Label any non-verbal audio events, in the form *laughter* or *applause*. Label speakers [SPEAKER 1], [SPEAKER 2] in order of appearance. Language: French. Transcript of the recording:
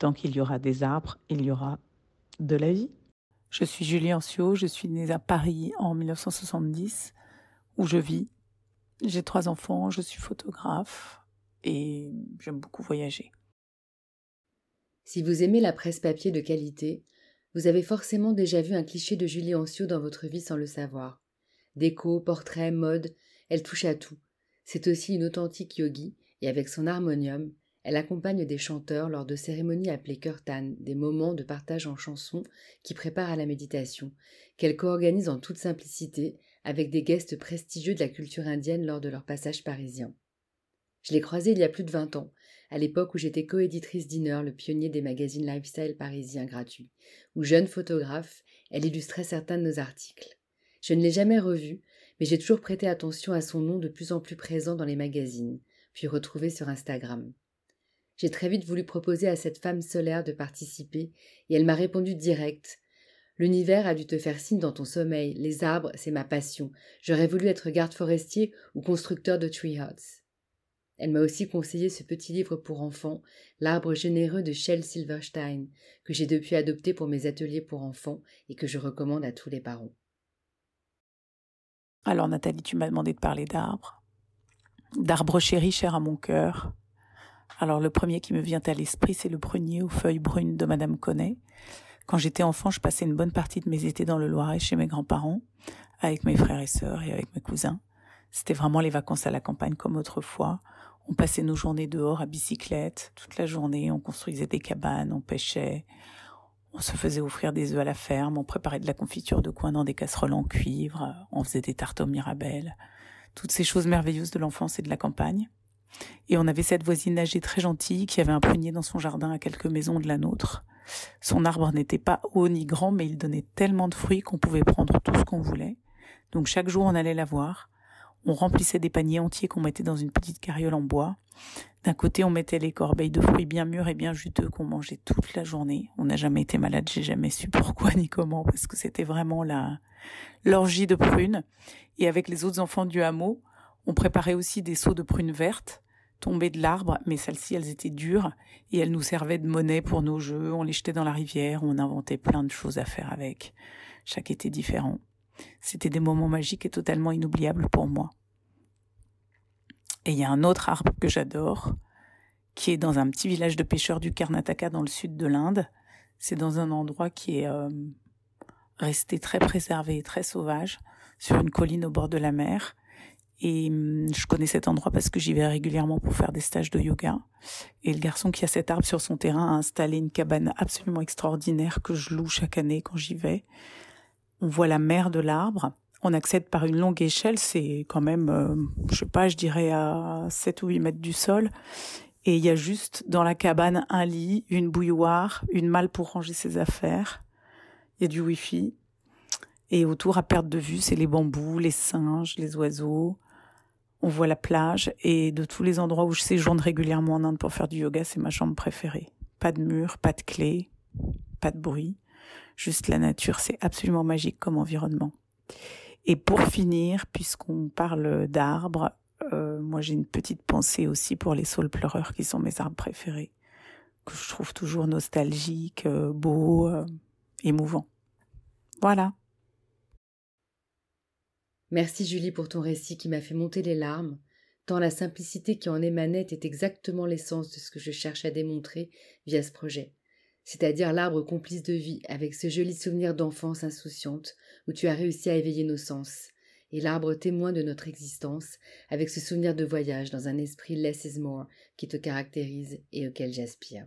[SPEAKER 1] Tant qu'il y aura des arbres, il y aura de la vie.
[SPEAKER 2] Je suis Julie Ancio, je suis née à Paris en 1970, où je vis. J'ai trois enfants, je suis photographe et j'aime beaucoup voyager.
[SPEAKER 3] Si vous aimez la presse papier de qualité, vous avez forcément déjà vu un cliché de Julie Ancio dans votre vie sans le savoir. Déco, portrait, mode, elle touche à tout. C'est aussi une authentique yogi, et avec son harmonium, elle accompagne des chanteurs lors de cérémonies appelées Kirtan, des moments de partage en chansons qui préparent à la méditation, qu'elle co-organise en toute simplicité avec des guests prestigieux de la culture indienne lors de leur passage parisien. Je l'ai croisée il y a plus de vingt ans, à l'époque où j'étais coéditrice d'Inner, le pionnier des magazines lifestyle parisiens gratuits, où jeune photographe, elle illustrait certains de nos articles. Je ne l'ai jamais revue, mais j'ai toujours prêté attention à son nom de plus en plus présent dans les magazines, puis retrouvé sur Instagram. J'ai très vite voulu proposer à cette femme solaire de participer, et elle m'a répondu direct. L'univers a dû te faire signe dans ton sommeil, les arbres, c'est ma passion. J'aurais voulu être garde forestier ou constructeur de treehouse. Elle m'a aussi conseillé ce petit livre pour enfants, L'arbre généreux de Shel Silverstein, que j'ai depuis adopté pour mes ateliers pour enfants et que je recommande à tous les parents.
[SPEAKER 2] Alors Nathalie, tu m'as demandé de parler d'arbres. D'arbres chéris chers à mon cœur, alors le premier qui me vient à l'esprit, c'est le prunier aux feuilles brunes de Madame Connet. Quand j'étais enfant, je passais une bonne partie de mes étés dans le Loiret chez mes grands-parents, avec mes frères et sœurs et avec mes cousins. C'était vraiment les vacances à la campagne comme autrefois. On passait nos journées dehors à bicyclette, toute la journée, on construisait des cabanes, on pêchait, on se faisait offrir des œufs à la ferme, on préparait de la confiture de coin dans des casseroles en cuivre, on faisait des tartes aux mirabelles. Toutes ces choses merveilleuses de l'enfance et de la campagne. Et on avait cette voisine âgée très gentille qui avait un prunier dans son jardin à quelques maisons de la nôtre. Son arbre n'était pas haut ni grand, mais il donnait tellement de fruits qu'on pouvait prendre tout ce qu'on voulait. Donc chaque jour on allait la voir. On remplissait des paniers entiers qu'on mettait dans une petite carriole en bois. D'un côté, on mettait les corbeilles de fruits bien mûrs et bien juteux qu'on mangeait toute la journée. On n'a jamais été malade, j'ai jamais su *laughs* pourquoi ni comment, parce que c'était vraiment la l'orgie de prunes. Et avec les autres enfants du hameau, on préparait aussi des seaux de prunes vertes tombées de l'arbre, mais celles-ci, elles étaient dures et elles nous servaient de monnaie pour nos jeux. On les jetait dans la rivière, on inventait plein de choses à faire avec. Chaque été différent. C'était des moments magiques et totalement inoubliables pour moi. Et il y a un autre arbre que j'adore, qui est dans un petit village de pêcheurs du Karnataka dans le sud de l'Inde. C'est dans un endroit qui est euh, resté très préservé, très sauvage, sur une colline au bord de la mer. Et hum, je connais cet endroit parce que j'y vais régulièrement pour faire des stages de yoga. Et le garçon qui a cet arbre sur son terrain a installé une cabane absolument extraordinaire que je loue chaque année quand j'y vais. On voit la mer de l'arbre. On accède par une longue échelle, c'est quand même, euh, je sais pas, je dirais à 7 ou 8 mètres du sol. Et il y a juste dans la cabane un lit, une bouilloire, une malle pour ranger ses affaires. Il y a du wifi. Et autour, à perte de vue, c'est les bambous, les singes, les oiseaux, on voit la plage et de tous les endroits où je séjourne régulièrement en Inde pour faire du yoga, c'est ma chambre préférée. Pas de mur, pas de clé, pas de bruit, juste la nature, c'est absolument magique comme environnement. Et pour finir, puisqu'on parle d'arbres, euh, moi j'ai une petite pensée aussi pour les saules pleureurs qui sont mes arbres préférés, que je trouve toujours nostalgiques, euh, beaux, euh, émouvants. Voilà.
[SPEAKER 3] Merci Julie pour ton récit qui m'a fait monter les larmes, tant la simplicité qui en émanait est exactement l'essence de ce que je cherche à démontrer via ce projet, c'est-à-dire l'arbre complice de vie avec ce joli souvenir d'enfance insouciante où tu as réussi à éveiller nos sens, et l'arbre témoin de notre existence avec ce souvenir de voyage dans un esprit less is more qui te caractérise et auquel j'aspire.